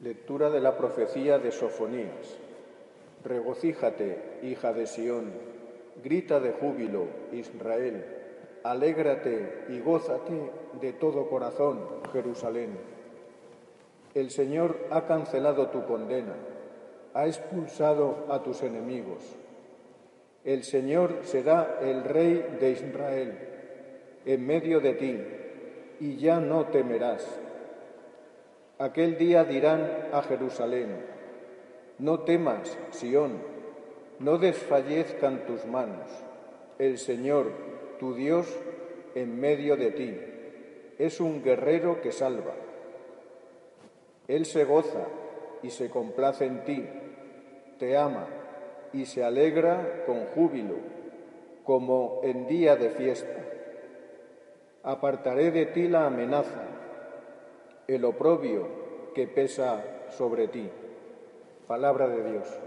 Lectura de la profecía de Sofonías. Regocíjate, hija de Sión, grita de júbilo, Israel, alégrate y gózate de todo corazón, Jerusalén. El Señor ha cancelado tu condena, ha expulsado a tus enemigos. El Señor será el Rey de Israel en medio de ti, y ya no temerás Aquel día dirán a Jerusalén, no temas, Sión, no desfallezcan tus manos. El Señor, tu Dios, en medio de ti, es un guerrero que salva. Él se goza y se complace en ti, te ama y se alegra con júbilo, como en día de fiesta. Apartaré de ti la amenaza el oprobio que pesa sobre ti. Palabra de Dios.